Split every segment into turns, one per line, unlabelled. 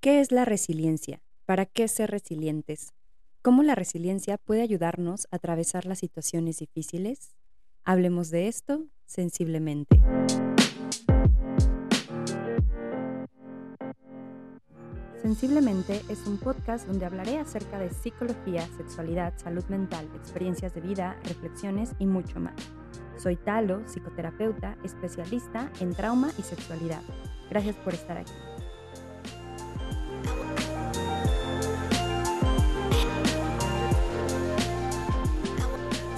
¿Qué es la resiliencia? ¿Para qué ser resilientes? ¿Cómo la resiliencia puede ayudarnos a atravesar las situaciones difíciles? Hablemos de esto sensiblemente. Sensiblemente es un podcast donde hablaré acerca de psicología, sexualidad, salud mental, experiencias de vida, reflexiones y mucho más. Soy Talo, psicoterapeuta, especialista en trauma y sexualidad. Gracias por estar aquí.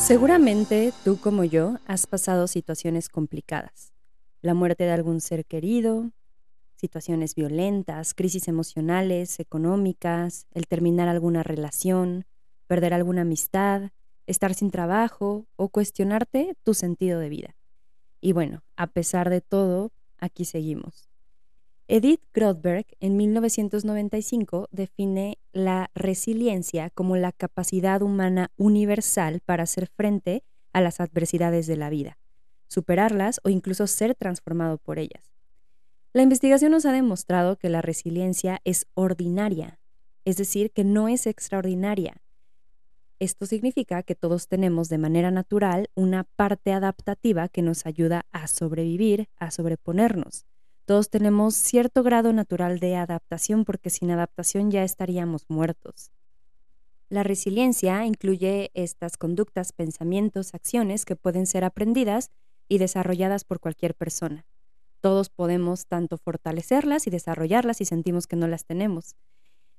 Seguramente tú como yo has pasado situaciones complicadas. La muerte de algún ser querido, situaciones violentas, crisis emocionales, económicas, el terminar alguna relación, perder alguna amistad, estar sin trabajo o cuestionarte tu sentido de vida. Y bueno, a pesar de todo, aquí seguimos. Edith Grothberg en 1995 define la resiliencia como la capacidad humana universal para hacer frente a las adversidades de la vida, superarlas o incluso ser transformado por ellas. La investigación nos ha demostrado que la resiliencia es ordinaria, es decir, que no es extraordinaria. Esto significa que todos tenemos de manera natural una parte adaptativa que nos ayuda a sobrevivir, a sobreponernos. Todos tenemos cierto grado natural de adaptación porque sin adaptación ya estaríamos muertos. La resiliencia incluye estas conductas, pensamientos, acciones que pueden ser aprendidas y desarrolladas por cualquier persona. Todos podemos tanto fortalecerlas y desarrollarlas si sentimos que no las tenemos.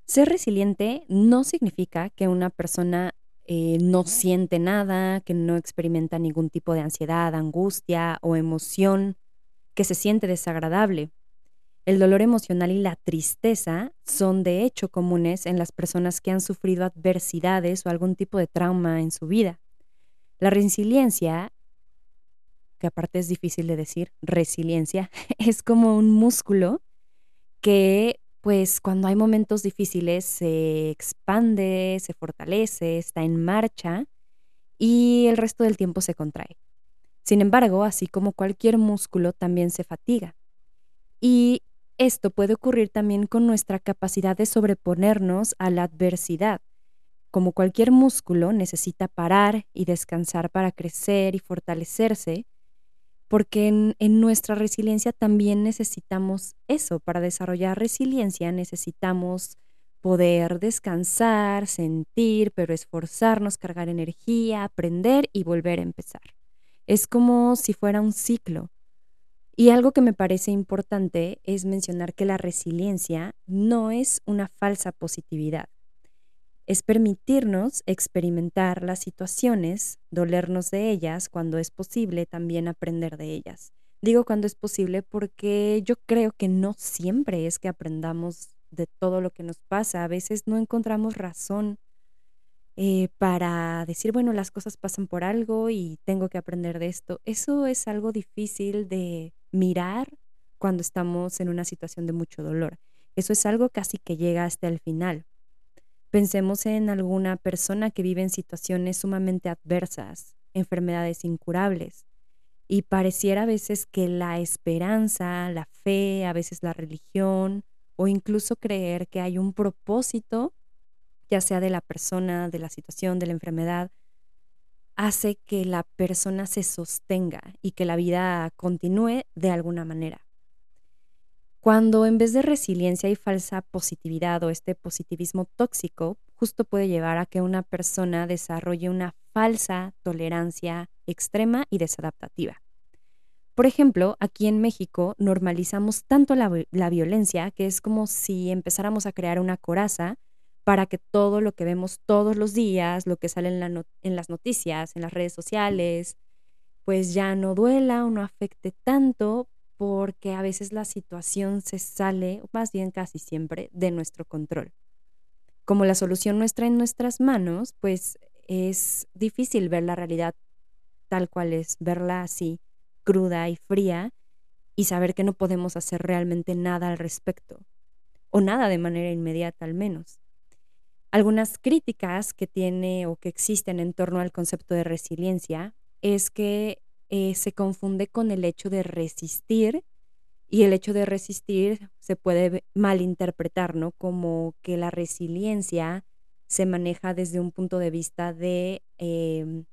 Ser resiliente no significa que una persona eh, no siente nada, que no experimenta ningún tipo de ansiedad, angustia o emoción que se siente desagradable. El dolor emocional y la tristeza son de hecho comunes en las personas que han sufrido adversidades o algún tipo de trauma en su vida. La resiliencia, que aparte es difícil de decir, resiliencia, es como un músculo que pues cuando hay momentos difíciles se expande, se fortalece, está en marcha y el resto del tiempo se contrae. Sin embargo, así como cualquier músculo, también se fatiga. Y esto puede ocurrir también con nuestra capacidad de sobreponernos a la adversidad. Como cualquier músculo, necesita parar y descansar para crecer y fortalecerse, porque en, nuestra resiliencia también necesitamos eso. Para desarrollar resiliencia necesitamos poder descansar, sentir, pero esforzarnos, cargar energía, aprender y volver a empezar. Es como si fuera un ciclo. Y algo que me parece importante es mencionar que la resiliencia no es una falsa positividad. Es permitirnos experimentar las situaciones, dolernos de ellas cuando es posible, también aprender de ellas. Digo cuando es posible porque yo creo que no siempre es que aprendamos de todo lo que nos pasa. A veces no encontramos razón eh, para decir, bueno, las cosas pasan por algo y tengo que aprender de esto. Eso es algo difícil de mirar cuando estamos en una situación de mucho dolor. Eso es algo casi que llega hasta el final. Pensemos en alguna persona que vive en situaciones sumamente adversas, enfermedades incurables, y pareciera a veces que la esperanza, la fe, a veces la religión, o incluso creer que hay un propósito ya sea de la persona, de la situación, de la enfermedad, hace que la persona se sostenga y que la vida continúe de alguna manera. Cuando en vez de resiliencia hay falsa positividad o este positivismo tóxico, justo puede llevar a que una persona desarrolle una falsa tolerancia extrema y desadaptativa. Por ejemplo, aquí en México normalizamos tanto la, la, violencia que es como si empezáramos a crear una coraza para que todo lo que vemos todos los días, lo que sale en, en, las noticias, en las redes sociales, pues ya no duela o no afecte tanto porque a veces la situación se sale, o más bien casi siempre, de nuestro control. Como la solución nuestra en nuestras manos, pues es difícil ver la realidad tal cual es, verla así, cruda y fría, y saber que no podemos hacer realmente nada al respecto, o nada de manera inmediata al menos. Algunas críticas que tiene o que existen en torno al concepto de resiliencia es que eh, se confunde con el hecho de resistir Y el hecho de resistir se puede malinterpretar, ¿no? Como que la resiliencia se maneja desde un punto de vista de, em,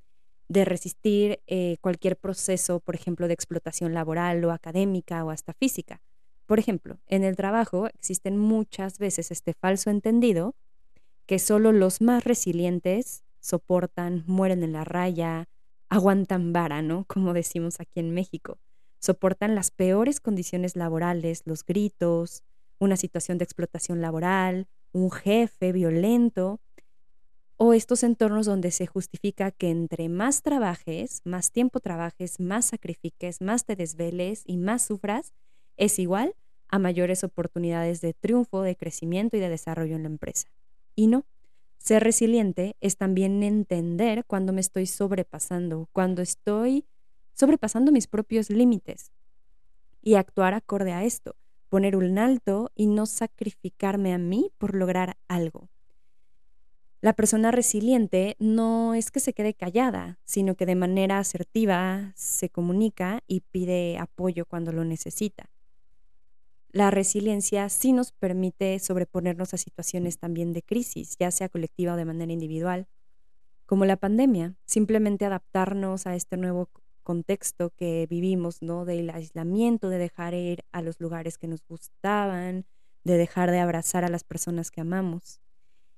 de resistir eh, cualquier proceso, por ejemplo, de explotación laboral o académica o hasta física. Por ejemplo, en el trabajo existen muchas veces este falso entendido que solo los más resilientes soportan, mueren en la raya, aguantan vara, ¿no? Como decimos aquí en México. Soportan las peores condiciones laborales, los gritos, una situación de explotación laboral, un jefe violento o estos entornos donde se justifica que entre más trabajes, más tiempo trabajes, más sacrifiques, más te desveles y más sufras, es igual a mayores oportunidades de triunfo, de crecimiento y de desarrollo en la empresa. Y no, ser resiliente es también entender cuando me estoy sobrepasando, cuando estoy sobrepasando mis propios límites y actuar acorde a esto, poner un alto y no sacrificarme a mí por lograr algo. La persona resiliente no es que se quede callada, sino que de manera asertiva se comunica y pide apoyo cuando lo necesita. La resiliencia sí nos permite sobreponernos a situaciones también de crisis, ya sea colectiva o de manera individual, como la pandemia, simplemente adaptarnos a este nuevo contexto que vivimos, ¿no? Del aislamiento, de dejar ir a los lugares que nos gustaban, de dejar de abrazar a las personas que amamos.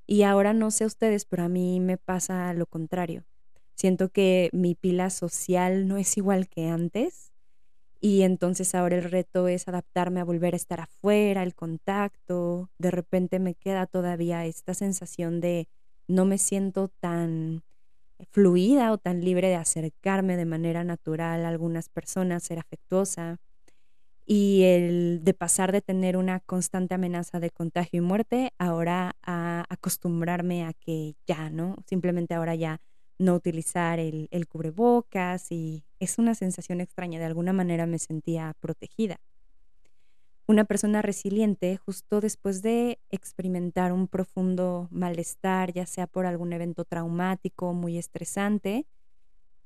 Y ahora no sé ustedes, pero a mí me pasa lo contrario. Siento que mi pila social no es igual que antes y entonces ahora el reto es adaptarme a volver a estar afuera, el contacto. De repente me queda todavía esta sensación de no me siento tan fluida o tan libre de acercarme de manera natural a algunas personas, ser afectuosa. Y el de pasar de tener una constante amenaza de contagio y muerte, ahora a acostumbrarme a que ya, ¿no? Simplemente ahora ya no utilizar el, el cubrebocas y es una sensación extraña. De alguna manera me sentía protegida. Una persona resiliente, justo después de experimentar un profundo malestar, ya sea por algún evento traumático muy estresante,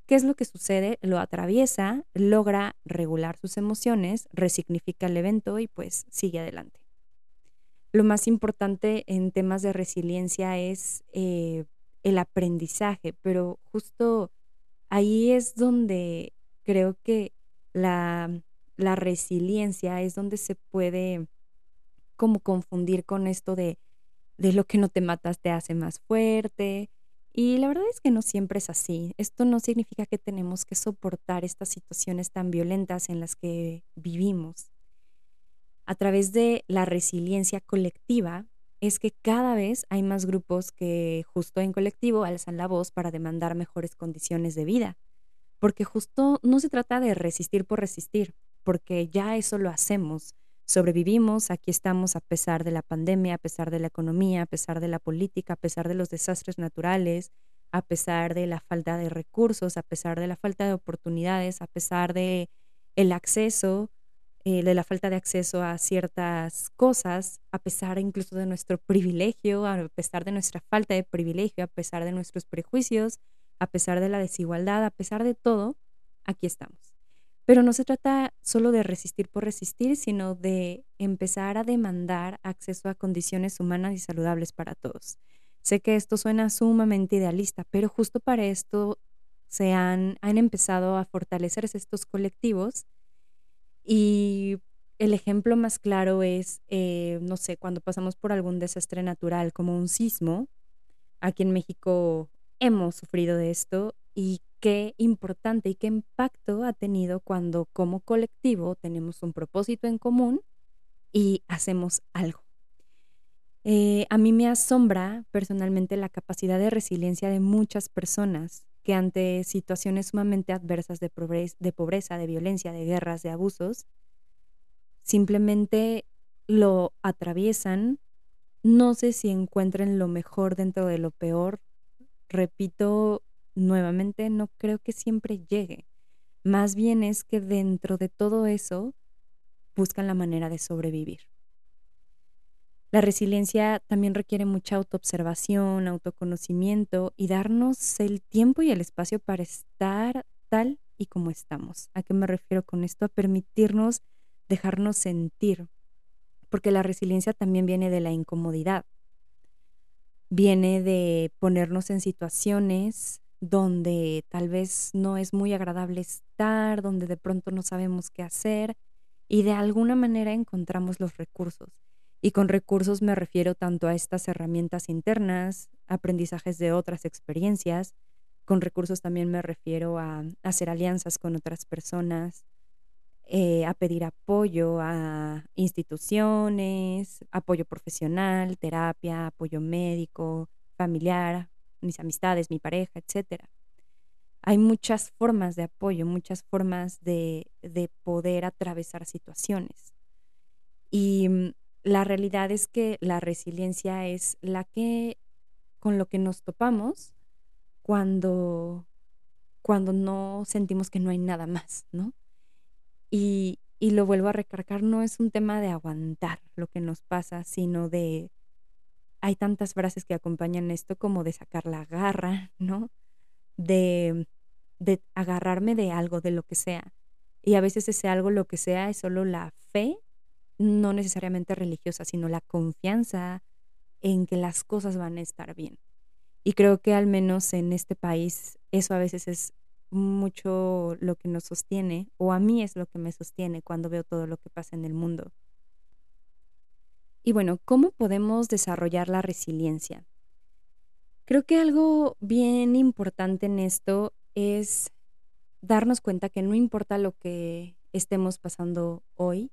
¿qué es lo que sucede? Lo atraviesa, logra regular sus emociones, resignifica el evento y pues sigue adelante. Lo más importante en temas de resiliencia es eh, el aprendizaje, pero justo ahí es donde creo que la, la resiliencia es donde se puede como confundir con esto de, de lo que no te matas te hace más fuerte. Y la verdad es que no siempre es así. Esto no significa que tenemos que soportar estas situaciones tan violentas en las que vivimos. A través de la resiliencia colectiva, es que cada vez hay más grupos que justo en colectivo alzan la voz para demandar mejores condiciones de vida, porque justo no se trata de resistir por resistir, porque ya eso lo hacemos. Sobrevivimos, aquí estamos a pesar de la pandemia, a pesar de la economía, a pesar de la política, a pesar de los desastres naturales, a pesar de la falta de recursos, a pesar de la falta de oportunidades, a pesar de el acceso eh, de la falta de acceso a ciertas cosas, a pesar incluso de nuestro privilegio, a pesar de nuestra falta de privilegio, a pesar de nuestros prejuicios, a pesar de la desigualdad, a pesar de todo, aquí estamos. Pero no se trata solo de resistir por resistir, sino de empezar a demandar acceso a condiciones humanas y saludables para todos. Sé que esto suena sumamente idealista, pero justo para esto se han, han empezado a fortalecerse estos colectivos y el ejemplo más claro es, eh, no sé, cuando pasamos por algún desastre natural como un sismo. Aquí en México hemos sufrido de esto y qué importante y qué impacto ha tenido cuando como colectivo tenemos un propósito en común y hacemos algo. Eh, a mí me asombra personalmente la capacidad de resiliencia de muchas personas que ante situaciones sumamente adversas de pobreza, de, violencia, de guerras, de abusos, simplemente lo atraviesan. No sé si encuentren lo mejor dentro de lo peor. Repito nuevamente, no creo que siempre llegue. Más bien es que dentro de todo eso buscan la manera de sobrevivir. La resiliencia también requiere mucha autoobservación, autoconocimiento y darnos el tiempo y el espacio para estar tal y como estamos. ¿A qué me refiero con esto? A permitirnos dejarnos sentir, porque la resiliencia también viene de la incomodidad, viene de ponernos en situaciones donde tal vez no es muy agradable estar, donde de pronto no sabemos qué hacer y de alguna manera encontramos los recursos. Y con recursos me refiero tanto a estas herramientas internas, aprendizajes de otras experiencias, con recursos también me refiero a hacer alianzas con otras personas, eh, a pedir apoyo a instituciones, apoyo profesional, terapia, apoyo médico, familiar, mis amistades, mi pareja, etc. Hay muchas formas de apoyo, muchas formas de, de poder atravesar situaciones. Y mm, la realidad es que la resiliencia es la que con lo que nos topamos cuando, cuando no sentimos que no hay nada más, ¿no? Y, y lo vuelvo a recargar, no es un tema de aguantar lo que nos pasa, sino de, hay tantas frases que acompañan esto como de sacar la garra, ¿no? De, de agarrarme de algo, de lo que sea. Y a veces ese algo, lo que sea, es solo la fe, no necesariamente religiosa, sino la confianza en que las cosas van a estar bien. Y creo que al menos en este país eso a veces es mucho lo que nos sostiene, o a mí es lo que me sostiene cuando veo todo lo que pasa en el mundo. Y bueno, ¿cómo podemos desarrollar la resiliencia? Creo que algo bien importante en esto es darnos cuenta que no importa lo que estemos pasando hoy,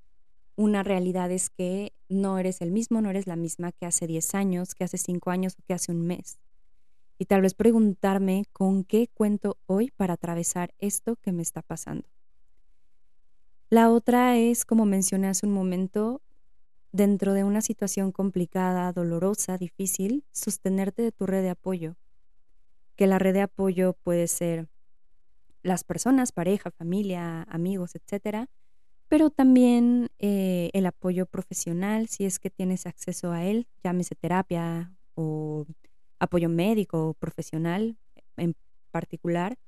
una realidad es que no eres el mismo, no eres la misma que hace 10 años, que hace 5 años o que hace un mes y tal vez preguntarme con qué cuento hoy para atravesar esto que me está pasando. La otra es, como mencioné hace un momento, dentro de una situación complicada, dolorosa, difícil, sostenerte de tu red de apoyo. Que la red de apoyo puede ser las personas, pareja, familia, amigos, etcétera, pero también eh, el apoyo profesional, si es que tienes acceso a él, llámese terapia o apoyo médico, profesional en particular,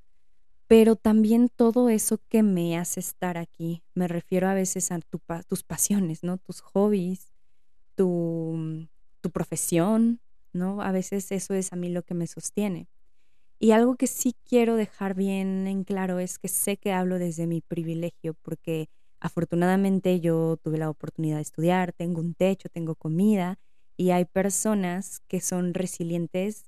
pero también todo eso que me hace estar aquí. Me refiero a veces a tus pasiones, ¿no? Tus hobbies, tu, tu profesión, ¿no? A veces eso es a mí lo que me sostiene. Y algo que sí quiero dejar bien en claro es que sé que hablo desde mi privilegio, porque afortunadamente yo tuve la oportunidad de estudiar, tengo un techo, tengo comida y hay personas que son resilientes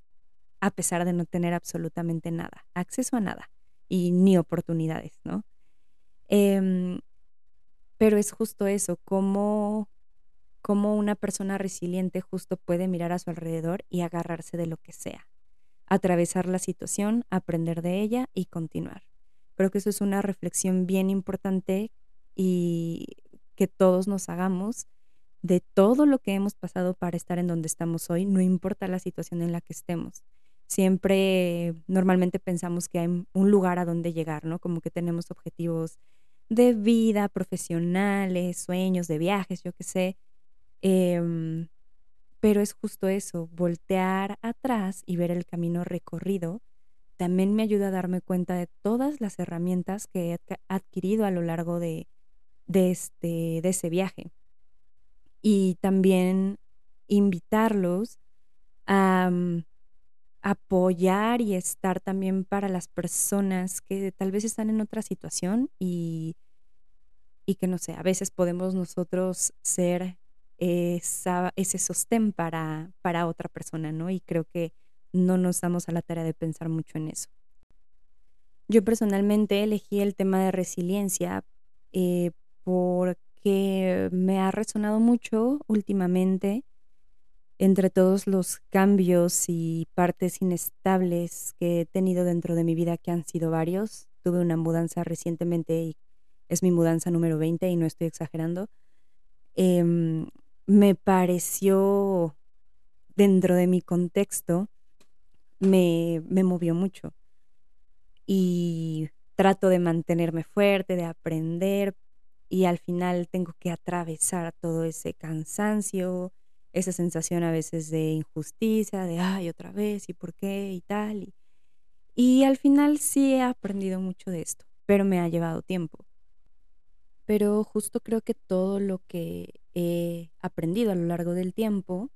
a pesar de no tener absolutamente nada, acceso a nada y ni oportunidades, ¿no? Em, pero es justo eso, cómo, cómo una persona resiliente justo puede mirar a su alrededor y agarrarse de lo que sea, atravesar la situación, aprender de ella y continuar. Creo que eso es una reflexión bien importante y que todos nos hagamos de todo lo que hemos pasado para estar en donde estamos hoy, no importa la situación en la que estemos. Siempre, normalmente pensamos que hay un lugar a donde llegar, ¿no? Como que tenemos objetivos de vida, profesionales, sueños, de viajes, yo qué sé. Em, pero es justo eso, voltear atrás y ver el camino recorrido, también me ayuda a darme cuenta de todas las herramientas que he adquirido a lo largo de, de, este, de ese viaje y también invitarlos a mm, apoyar y estar también para las personas que tal vez están en otra situación y, y que no sé, a veces podemos nosotros ser ese sostén para, para otra persona, ¿no? Y creo que no nos damos a la tarea de pensar mucho en eso. Yo personalmente elegí el tema de resiliencia eh, que me ha resonado mucho últimamente entre todos los cambios y partes inestables que he tenido dentro de mi vida, que han sido varios. Tuve una mudanza recientemente y es mi mudanza número 20 y no estoy exagerando. Em, me pareció, dentro de mi contexto, me, me movió mucho. Y trato de mantenerme fuerte, de aprender, y al final tengo que atravesar todo ese cansancio, esa sensación a veces de injusticia, de, ay, otra vez, y por qué, y tal. Y, y al final sí he aprendido mucho de esto, pero me ha llevado tiempo. pero justo creo que todo lo que he aprendido a lo largo del tiempo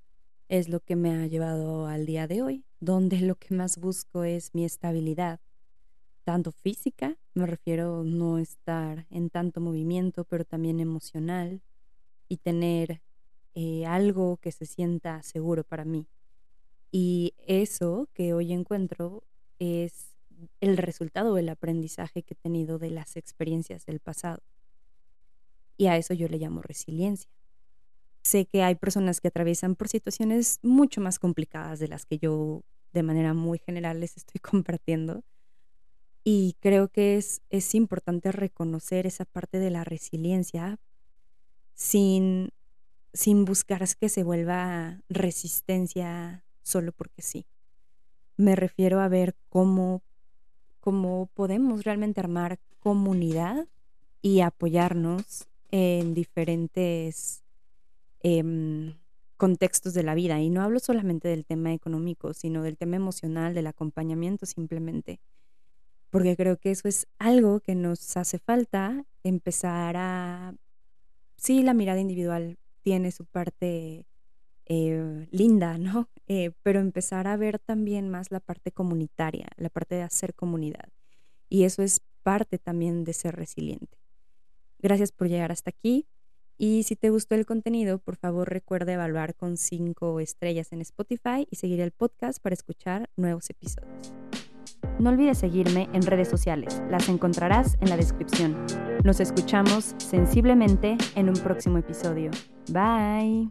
es lo que me ha llevado al día de hoy, donde lo que más busco es mi estabilidad, tanto física, me refiero no estar en tanto movimiento, pero también emocional y tener eh, algo que se sienta seguro para mí. Y eso que hoy encuentro es el resultado del aprendizaje que he tenido de las experiencias del pasado. Y a eso yo le llamo resiliencia. Sé que hay personas que atraviesan por situaciones mucho más complicadas de las que yo de manera muy general les estoy compartiendo. Y creo que es, es importante reconocer esa parte de la resiliencia sin, sin buscar que se vuelva resistencia solo porque sí. Me refiero a ver cómo, cómo podemos realmente armar comunidad y apoyarnos en diferentes em, contextos de la vida. Y no hablo solamente del tema económico, sino del tema emocional, del acompañamiento simplemente. Porque creo que eso es algo que nos hace falta empezar a... Sí, la mirada individual tiene su parte eh, linda, ¿no? Eh, pero empezar a ver también más la parte comunitaria, la parte de hacer comunidad. Y eso es parte también de ser resiliente. Gracias por llegar hasta aquí. Y si te gustó el contenido, por favor recuerda evaluar con cinco estrellas en Spotify y seguir el podcast para escuchar nuevos episodios. No olvides seguirme en redes sociales, las encontrarás en la descripción. Nos escuchamos sensiblemente en un próximo episodio. Bye.